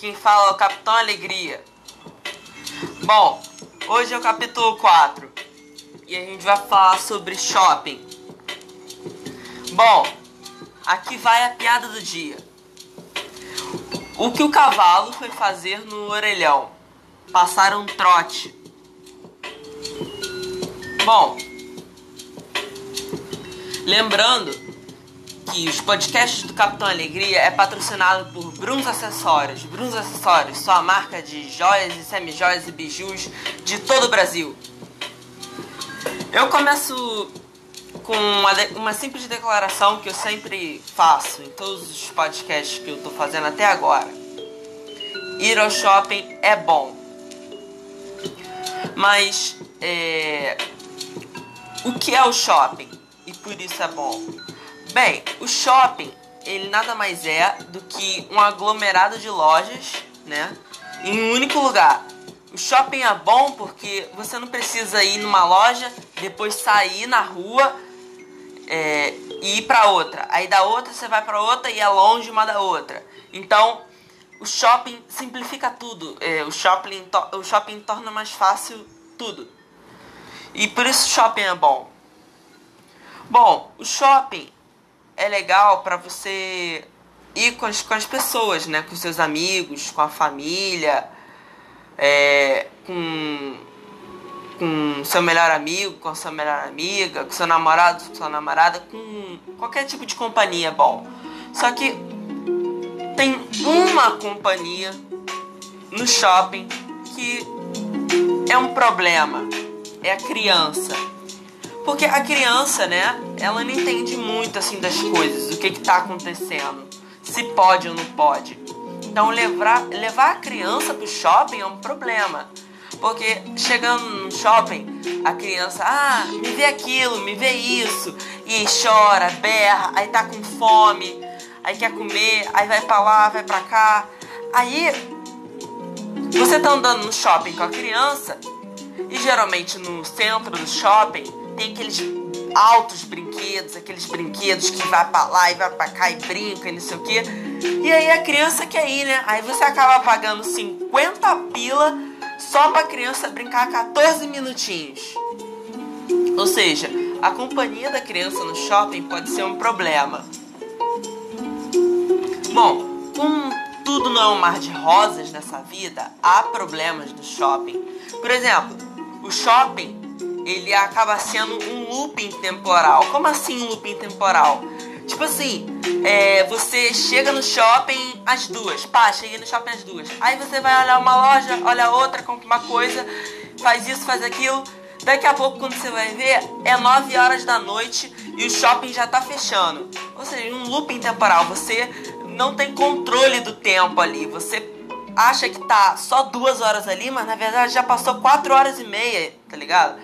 quem fala é o Capitão Alegria. Bom, hoje é o capítulo 4 e a gente vai falar sobre shopping. Bom, aqui vai a piada do dia. O que o cavalo foi fazer no orelhão? Passar um trote. Bom, lembrando que os podcasts do Capitão Alegria é patrocinado por Bruns Acessórios. Bruns Acessórios, sua marca de joias e semi-joias e bijus de todo o Brasil. Eu começo com uma, uma simples declaração que eu sempre faço em todos os podcasts que eu estou fazendo até agora. Ir ao shopping é bom. Mas é, o que é o shopping? E por isso é bom. Bem, o shopping, ele nada mais é do que um aglomerado de lojas, né? Em um único lugar. O shopping é bom porque você não precisa ir numa loja, depois sair na rua é, e ir para outra. Aí da outra você vai para outra e é longe uma da outra. Então, o shopping simplifica tudo. É, o, shopping o shopping torna mais fácil tudo. E por isso o shopping é bom. Bom, o shopping é legal para você ir com as, com as pessoas, né? Com seus amigos, com a família, é, com, com seu melhor amigo, com sua melhor amiga, com seu namorado, com sua namorada, com qualquer tipo de companhia é bom. Só que tem uma companhia no shopping que é um problema. É a criança. Porque a criança, né, ela não entende muito assim das coisas, o que que tá acontecendo, se pode ou não pode. Então levar, levar a criança pro shopping é um problema. Porque chegando no shopping, a criança, ah, me vê aquilo, me vê isso, e chora, berra, aí tá com fome, aí quer comer, aí vai pra lá, vai pra cá. Aí você tá andando no shopping com a criança, e geralmente no centro do shopping tem aqueles altos brinquedos, aqueles brinquedos que vai pra lá e vai pra cá e brinca e não sei o que. E aí a criança quer ir, né? Aí você acaba pagando 50 pila só pra criança brincar 14 minutinhos. Ou seja, a companhia da criança no shopping pode ser um problema. Bom, como tudo não é um mar de rosas nessa vida, há problemas no shopping. Por exemplo, o shopping ele acaba sendo um looping temporal. Como assim um looping temporal? Tipo assim, é, você chega no shopping às duas. Pá, cheguei no shopping às duas. Aí você vai olhar uma loja, olha outra, compra uma coisa, faz isso, faz aquilo. Daqui a pouco, quando você vai ver, é 9 horas da noite e o shopping já tá fechando. Ou seja, um looping temporal. Você não tem controle do tempo ali. Você acha que tá só duas horas ali, mas na verdade já passou 4 horas e meia, tá ligado?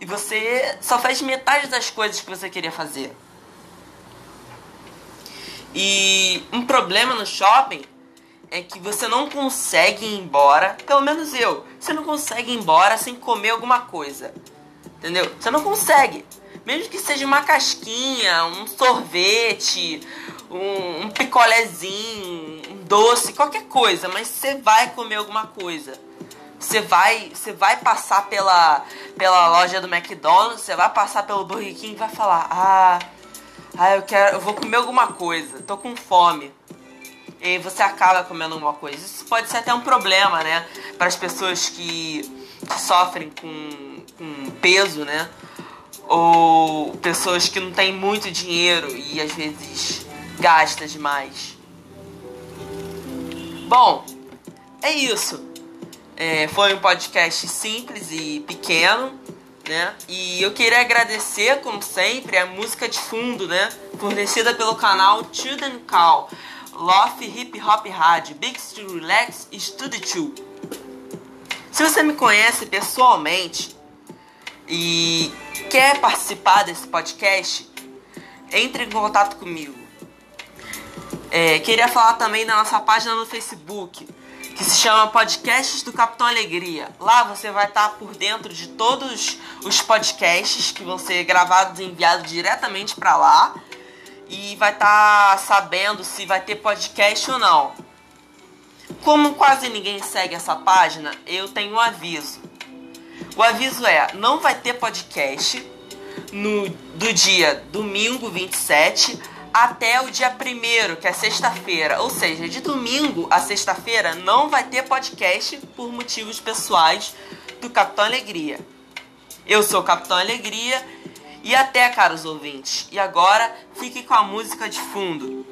E você só faz metade das coisas que você queria fazer. E um problema no shopping é que você não consegue ir embora, pelo menos eu, você não consegue ir embora sem comer alguma coisa. Entendeu? Você não consegue. Mesmo que seja uma casquinha, um sorvete, um, um picolézinho, um doce, qualquer coisa, mas você vai comer alguma coisa. Você vai, você vai passar pela, pela loja do McDonald's, você vai passar pelo Burger King e vai falar: "Ah, ah, eu quero, eu vou comer alguma coisa, tô com fome". E você acaba comendo alguma coisa. Isso pode ser até um problema, né, para as pessoas que, sofrem com, com peso, né? Ou pessoas que não têm muito dinheiro e às vezes gasta demais. Bom, é isso. É, foi um podcast simples e pequeno, né? E eu queria agradecer, como sempre, a música de fundo, né? Fornecida pelo canal Children Call, Love Hip Hop Rádio, Big to Relax Studio 2. Se você me conhece pessoalmente e quer participar desse podcast, entre em contato comigo. É, queria falar também da nossa página no Facebook que se chama Podcasts do Capitão Alegria. Lá você vai estar por dentro de todos os podcasts que vão ser gravados e enviados diretamente para lá e vai estar sabendo se vai ter podcast ou não. Como quase ninguém segue essa página, eu tenho um aviso. O aviso é: não vai ter podcast no, do dia domingo 27 até o dia 1 que é sexta-feira. Ou seja, de domingo a sexta-feira não vai ter podcast por motivos pessoais do Capitão Alegria. Eu sou o Capitão Alegria e até, caros ouvintes. E agora, fique com a música de fundo.